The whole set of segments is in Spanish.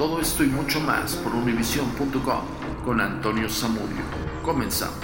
Todo esto y mucho más por univision.com con Antonio Zamudio. Comenzamos.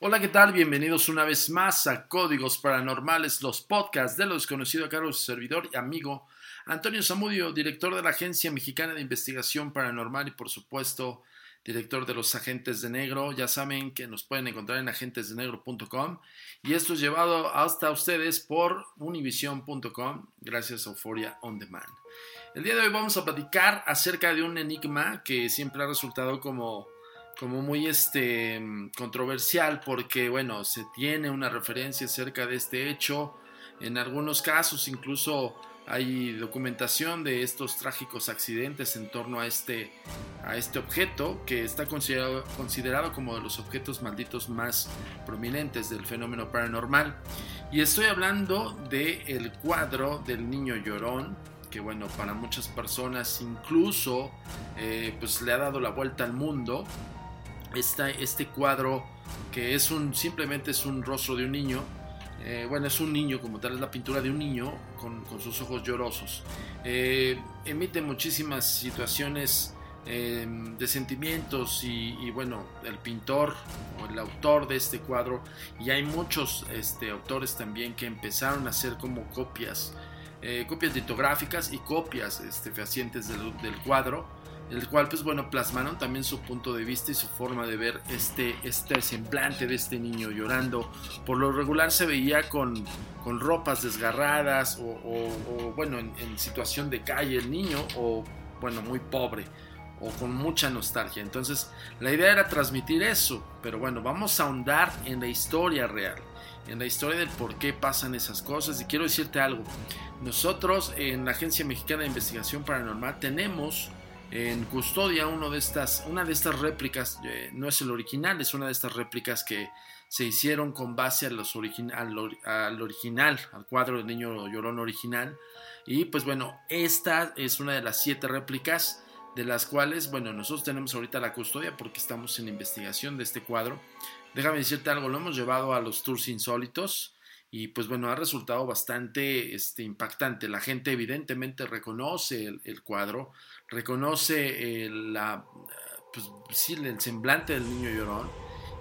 Hola, ¿qué tal? Bienvenidos una vez más a Códigos Paranormales, los podcasts de lo desconocido a cargo de su servidor y amigo Antonio Zamudio, director de la Agencia Mexicana de Investigación Paranormal y por supuesto director de los Agentes de Negro. Ya saben que nos pueden encontrar en agentesdenegro.com y esto es llevado hasta ustedes por univision.com gracias a Euphoria On Demand. El día de hoy vamos a platicar acerca de un enigma que siempre ha resultado como como muy este, controversial porque, bueno, se tiene una referencia acerca de este hecho. En algunos casos incluso hay documentación de estos trágicos accidentes en torno a este, a este objeto que está considerado, considerado como de los objetos malditos más prominentes del fenómeno paranormal. Y estoy hablando del el cuadro del niño llorón, que bueno, para muchas personas incluso eh, pues le ha dado la vuelta al mundo este cuadro que es un simplemente es un rostro de un niño eh, bueno es un niño como tal es la pintura de un niño con, sus ojos llorosos. Eh, emite muchísimas situaciones eh, de sentimientos y, bueno el pintor o el autor de este cuadro y hay muchos este, autores también que empezaron a hacer como copias copias litográficas y copias este, fehacientes del cuadro el cual pues bueno plasmaron también su punto de vista y su forma de ver este, este semblante de este niño llorando. Por lo regular se veía con, con ropas desgarradas o, o, bueno en, en, situación de calle el niño o bueno muy pobre o con mucha nostalgia. Entonces la idea era transmitir eso, pero bueno vamos a ahondar en la historia real. En la historia del por qué pasan esas cosas. Y quiero decirte algo. Nosotros en la Agencia Mexicana de Investigación Paranormal tenemos en custodia de estas, una de estas réplicas, eh, no es el original, es una de estas réplicas que se hicieron con base a los al, original, al cuadro del niño llorón original. Y pues bueno, esta es una de las siete réplicas de las cuales, bueno, nosotros tenemos ahorita la custodia porque estamos en investigación de este cuadro. Déjame decirte algo, lo hemos llevado a los tours insólitos y pues bueno, ha resultado bastante este, impactante. La gente evidentemente reconoce el, cuadro, reconoce el, la, pues, sí, el semblante del niño llorón.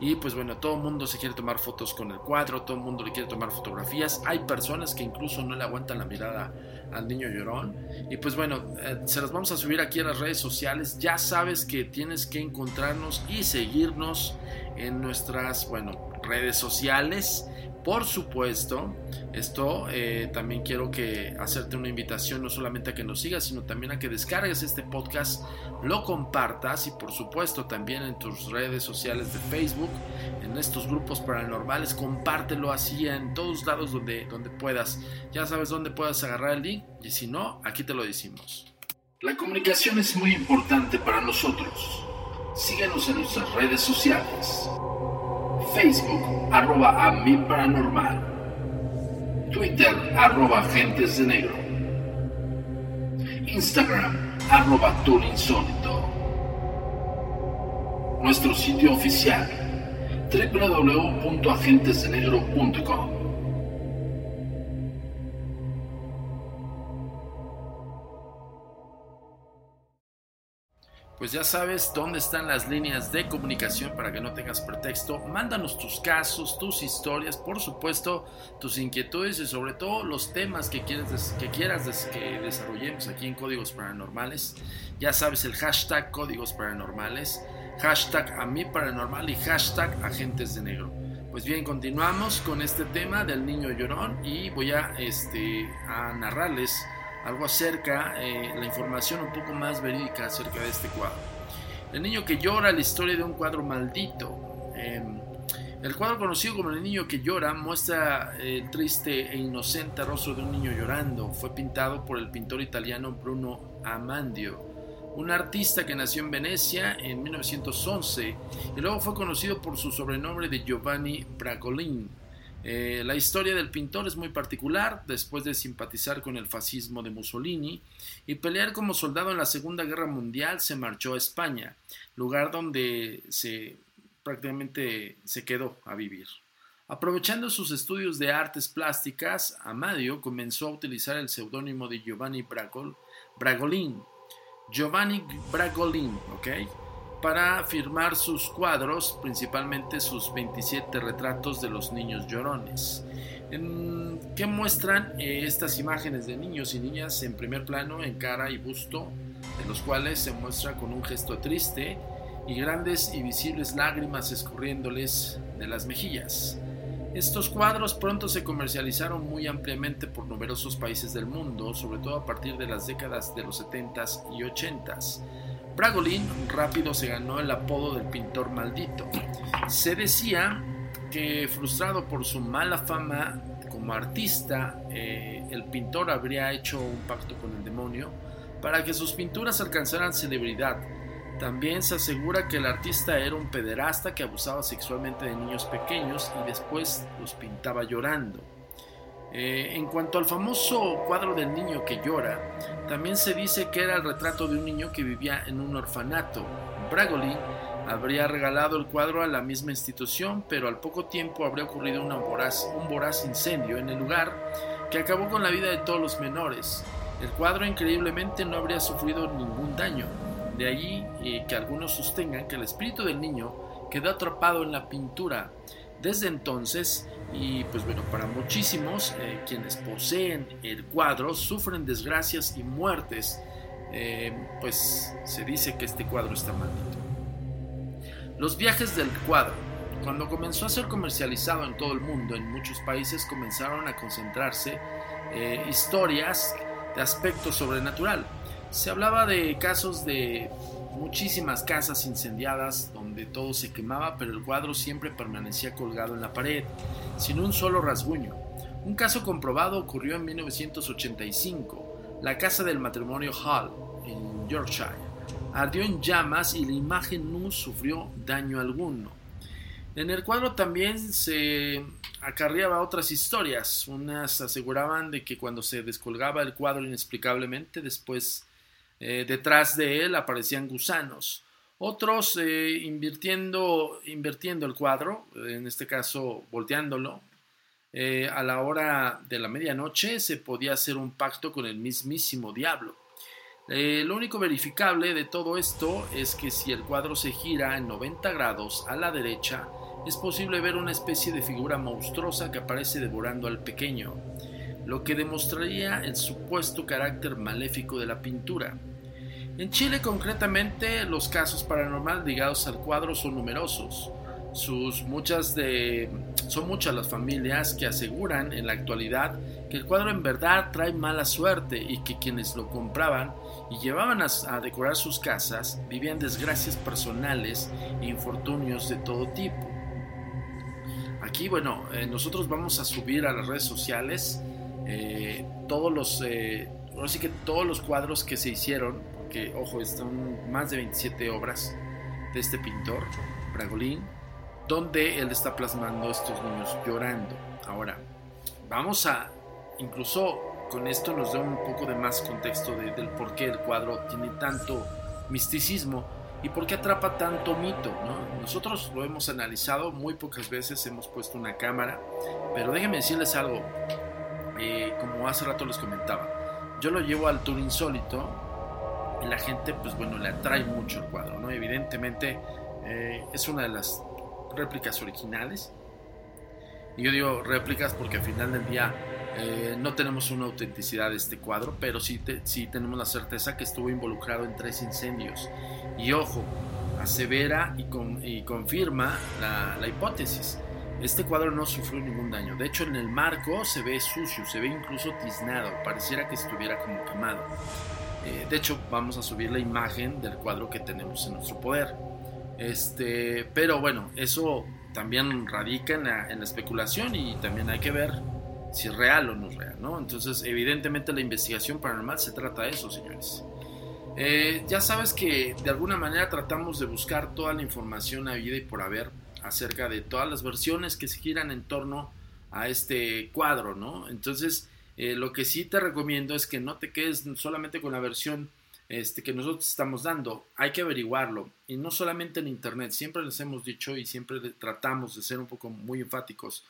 Y pues bueno, todo el mundo se quiere tomar fotos con el cuadro, todo el mundo le quiere tomar fotografías. Hay personas que incluso no le aguantan la mirada al niño llorón. Y pues bueno, eh, se las vamos a subir aquí a las redes sociales. Ya sabes que tienes que encontrarnos y seguirnos en nuestras, bueno, redes sociales. Por supuesto, esto eh, también quiero que hacerte una invitación no solamente a que nos sigas, sino también a que descargues este podcast, lo compartas y por supuesto también en tus redes sociales de Facebook, en estos grupos paranormales, compártelo así en todos lados donde, donde puedas. Ya sabes dónde puedas agarrar el link y si no, aquí te lo decimos. La comunicación es muy importante para nosotros. Síguenos en nuestras redes sociales. Facebook, arroba a mi paranormal. Twitter, arroba agentes de negro. Instagram, arroba insólito. Nuestro sitio oficial, www.agentesdenegro.com. pues ya sabes dónde están las líneas de comunicación para que no tengas pretexto. Mándanos tus casos, tus historias, por supuesto, tus inquietudes y sobre todo los temas que, quieres, que quieras que desarrollemos aquí en Códigos Paranormales. Ya sabes el hashtag Códigos Paranormales, hashtag a mí paranormal y hashtag agentes de negro. Pues bien, continuamos con este tema del niño llorón y voy a, este, a narrarles algo acerca, eh, la información un poco más verídica acerca de este cuadro. El niño que llora, la historia de un cuadro maldito. Em, el cuadro conocido como El niño que llora muestra el triste e inocente rostro de un niño llorando. Fue pintado por el pintor italiano Bruno Amandio, un artista que nació en Venecia en 1911 y luego fue conocido por su sobrenombre de Giovanni Bragolin. Eh, la historia del pintor es muy particular. Después de simpatizar con el fascismo de Mussolini y pelear como soldado en la Segunda Guerra Mundial, se marchó a España, lugar donde se prácticamente se quedó a vivir. Aprovechando sus estudios de artes plásticas, Amadio comenzó a utilizar el seudónimo de Giovanni Bragol, Bragolin. Giovanni Bragolin, ¿ok? Para firmar sus cuadros, principalmente sus 27 retratos de los niños llorones. ¿Qué muestran eh, estas imágenes de niños y niñas en primer plano, en cara y busto, en los cuales se muestra con un gesto triste y grandes y visibles lágrimas escurriéndoles de las mejillas. Estos cuadros pronto se comercializaron muy ampliamente por numerosos países del mundo, sobre todo a partir de las décadas de los 70s y 80s. Bragolin rápido se ganó el apodo del pintor maldito. Se decía que frustrado por su mala fama como artista, eh, el pintor habría hecho un pacto con el demonio para que sus pinturas alcanzaran celebridad también se asegura que el artista era un pederasta que abusaba sexualmente de niños pequeños y después los pintaba llorando. Eh, en cuanto al famoso cuadro del niño que llora, también se dice que era el retrato de un niño que vivía en un orfanato. Bragolin habría regalado el cuadro a la misma institución, pero al poco tiempo habría ocurrido un voraz incendio en el lugar que acabó con la vida de todos los menores. El cuadro increíblemente no habría sufrido ningún daño, de allí eh, que algunos sostengan que el espíritu del niño quedó atrapado en la pintura desde entonces y pues bueno, para muchísimos eh, quienes poseen el cuadro sufren desgracias y muertes, eh, pues se dice que este cuadro está maldito. Los viajes del cuadro. Cuando comenzó a ser comercializado en todo el mundo, en muchos países comenzaron a concentrarse historias de aspecto sobrenatural. Se hablaba de casos de muchísimas casas incendiadas donde todo se quemaba, pero el cuadro siempre permanecía colgado en la pared, sin un solo rasguño. Un caso comprobado ocurrió en 1985. La casa del matrimonio Hall, en Yorkshire, ardió en llamas y la imagen no sufrió daño alguno. En el cuadro también se acarreaba otras historias. Unas aseguraban de que cuando se descolgaba el cuadro inexplicablemente, después eh, detrás de él aparecían gusanos. Otros eh, invirtiendo, invirtiendo el cuadro, en este caso volteándolo, eh, a la hora de la medianoche se podía hacer un pacto con el mismísimo diablo. lo único verificable de todo esto es que si el cuadro se gira en 90 grados a la derecha, es posible ver una especie de figura monstruosa que aparece devorando al pequeño lo que demostraría el supuesto carácter maléfico de la pintura. En Chile concretamente los casos paranormales ligados al cuadro son numerosos. Sus muchas de, son muchas las familias que aseguran en la actualidad que el cuadro en verdad trae mala suerte y que quienes lo compraban y llevaban a, decorar sus casas vivían desgracias personales e infortunios de todo tipo. Aquí, bueno, eh, nosotros vamos a subir a las redes sociales eh, todos los, eh, que todos los cuadros que se hicieron, que ojo, están más de 27 obras de este pintor, Bragolín, donde él está plasmando estos niños llorando. Ahora, vamos a, incluso con esto nos da un poco de más contexto del por qué el cuadro tiene tanto misticismo y por qué atrapa tanto mito. Nosotros lo hemos analizado muy pocas veces, hemos puesto una cámara, pero déjenme decirles algo, eh, como hace rato les comentaba, yo lo llevo al tour insólito y la gente, pues bueno, le atrae mucho el cuadro, ¿no? Evidentemente eh, es una de las réplicas originales. Y yo digo réplicas porque al final del día eh, no tenemos una autenticidad de este cuadro, pero sí, sí tenemos la certeza que estuvo involucrado en tres incendios. Y ojo, asevera y, y confirma la, la hipótesis. Este cuadro no sufrió ningún daño. De hecho, en el marco se ve sucio, se ve incluso tiznado. Pareciera que estuviera como quemado. Eh, de hecho, vamos a subir la imagen del cuadro que tenemos en nuestro poder. Este, pero bueno, eso también radica en la, especulación y también hay que ver si es real o no es real, ¿no? Entonces, evidentemente la investigación paranormal se trata de eso, señores. Eh, ya sabes que de alguna manera tratamos de buscar toda la información a vida y por haber acerca de todas las versiones que se giran en torno a este cuadro, ¿no? Entonces, eh, lo que sí te recomiendo es que no te quedes solamente con la versión este, que nosotros estamos dando, hay que averiguarlo. Y no solamente en Internet, siempre les hemos dicho y siempre tratamos de ser un poco muy enfáticos,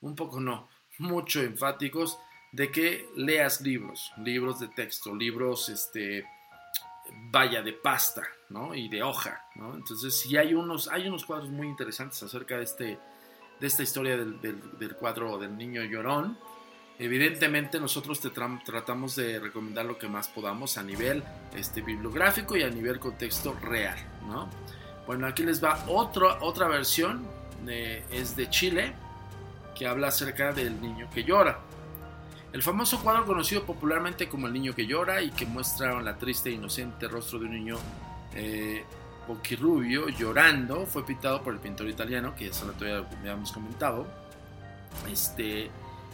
un poco no, mucho enfáticos, de que leas libros, libros de texto, libros, este, vaya, de pasta, ¿no? Y de hoja. Entonces, sí hay unos, hay unos cuadros muy interesantes acerca de, este, de esta historia del, del cuadro del niño llorón Evidentemente nosotros tratamos de recomendar lo que más podamos a nivel este, bibliográfico y a nivel contexto real. ¿no? Bueno, aquí les va otro, otra versión, es de Chile, que habla acerca del niño que llora. El famoso cuadro conocido popularmente como El niño que llora y que muestra la triste e inocente rostro de un niño eh, boquirrubio llorando fue pintado por el pintor italiano, que ya lo habíamos comentado. Este,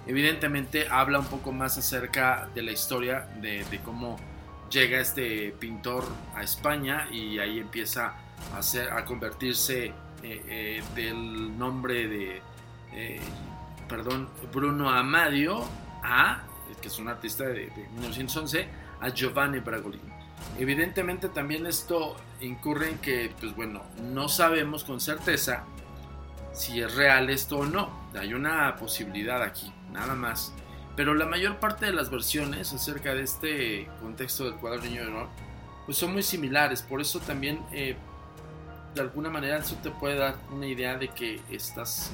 Evidentemente habla un poco más acerca de la historia de, cómo llega este pintor a España y ahí empieza a, convertirse eh, eh, del nombre de, eh, perdón, Bruno Amadio a, que es un artista de, de 1911, a Giovanni Bragolin. Evidentemente también esto incurre en que, pues bueno, no sabemos con certeza si es real esto o no. Hay una posibilidad aquí nada más. Pero la mayor parte de las versiones acerca de este contexto del cuadro niño de honor, pues son muy similares. Por eso también, eh, de alguna manera, eso te puede dar una idea de que estás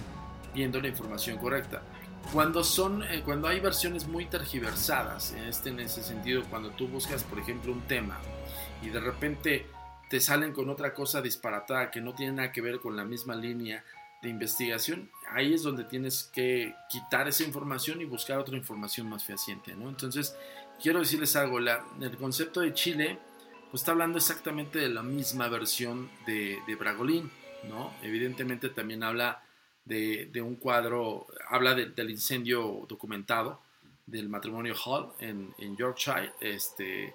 viendo la información correcta. Cuando, son, eh, cuando hay versiones muy tergiversadas, en, este, en ese sentido, cuando tú buscas, por ejemplo, un tema y de repente te salen con otra cosa disparatada que no tiene nada que ver con la misma línea de investigación, ahí es donde tienes que quitar esa información y buscar otra información más fehaciente, ¿no? Entonces, quiero decirles algo, la, el concepto de Chile, pues está hablando exactamente de la misma versión de, de Bragolín, ¿no? Evidentemente también habla de, de un cuadro, habla del incendio documentado del matrimonio Hall en, en Yorkshire, este,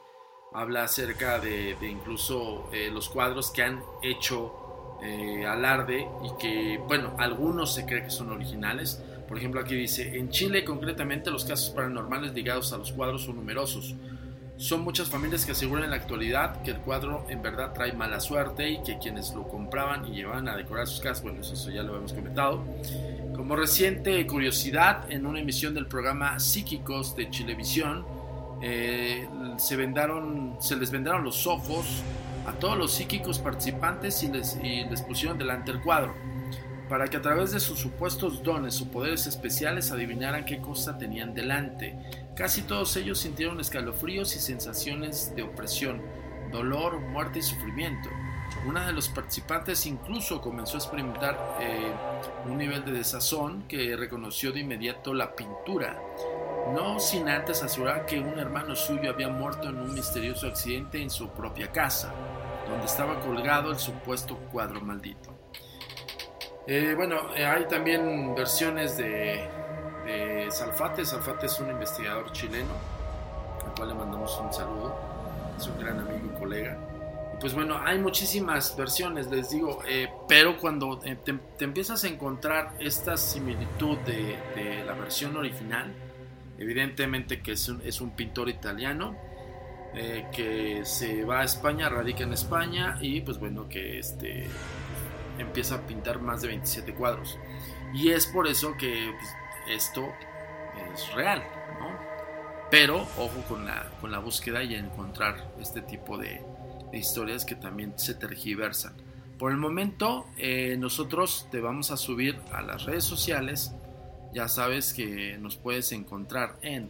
habla acerca de, incluso eh, los cuadros que han hecho eh, alarde y que, bueno, algunos se cree que son originales. Por ejemplo, aquí dice, en Chile concretamente los casos paranormales ligados a los cuadros son numerosos. Son muchas familias que aseguran en la actualidad que el cuadro en verdad trae mala suerte y que quienes lo compraban y llevaban a decorar sus casas, bueno, eso ya lo hemos comentado. Como reciente curiosidad, en una emisión del programa Psíquicos de Chilevisión, eh, se, vendaron, se les vendaron los ojos a todos los psíquicos participantes y les, pusieron delante el cuadro, para que a través de sus supuestos dones o poderes especiales adivinaran qué cosa tenían delante. Casi todos ellos sintieron escalofríos y sensaciones de opresión, dolor, muerte y sufrimiento. Una de los participantes incluso comenzó a experimentar eh, un nivel de desazón que reconoció de inmediato la pintura, no sin antes asegurar que un hermano suyo había muerto en un misterioso accidente en su propia casa donde estaba colgado el supuesto cuadro maldito. Eh, bueno, eh, hay también versiones de, Salfate. Salfate es un investigador chileno, al cual le mandamos un saludo. Es un gran amigo y colega. Pues bueno, hay muchísimas versiones, les digo, eh, pero cuando te, empiezas a encontrar esta similitud de, la versión original, evidentemente que es un pintor italiano, eh, que se va a España, radica en España y pues bueno, que este, empieza a pintar más de 27 cuadros. Y es por eso que pues, esto es real, ¿no? Pero ojo con la, con la búsqueda y encontrar este tipo de, historias que también se tergiversan. Por el momento, eh, nosotros te vamos a subir a las redes sociales. Ya sabes que nos puedes encontrar en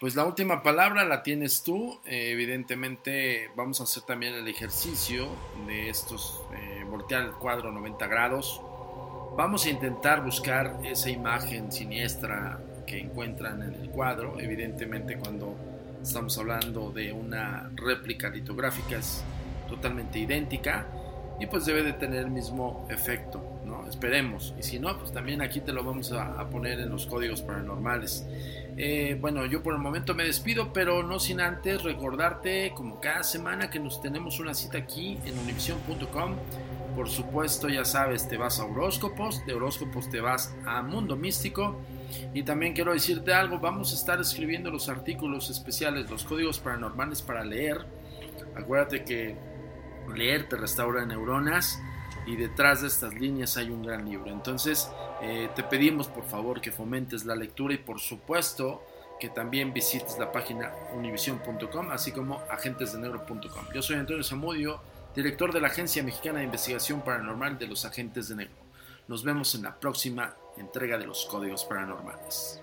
Pues la última palabra la tienes tú. Eh, evidentemente vamos a hacer también el ejercicio de estos, eh, voltear el cuadro 90 grados. Vamos a intentar buscar esa imagen siniestra que encuentran en el cuadro. Evidentemente cuando estamos hablando de una réplica litográfica es totalmente idéntica y pues debe de tener el mismo efecto, ¿no? Esperemos. Y si no, pues también aquí te lo vamos a, poner en los códigos paranormales. Eh, bueno, yo por el momento me despido, pero no sin antes recordarte, como cada semana, que nos tenemos una cita aquí en univision.com. Por supuesto, ya sabes, te vas a horóscopos, de horóscopos te vas a Mundo Místico. Y también quiero decirte algo, vamos a estar escribiendo los artículos especiales, los códigos paranormales para leer. Acuérdate que leer te restaura neuronas y detrás de estas líneas hay un gran libro. Entonces, eh, te pedimos por favor que fomentes la lectura y por supuesto que también visites la página univision.com, así como agentesdenegro.com. Yo soy Antonio Zamudio, director de la Agencia Mexicana de Investigación Paranormal de los Agentes de Negro. Nos vemos en la próxima entrega de los Códigos Paranormales.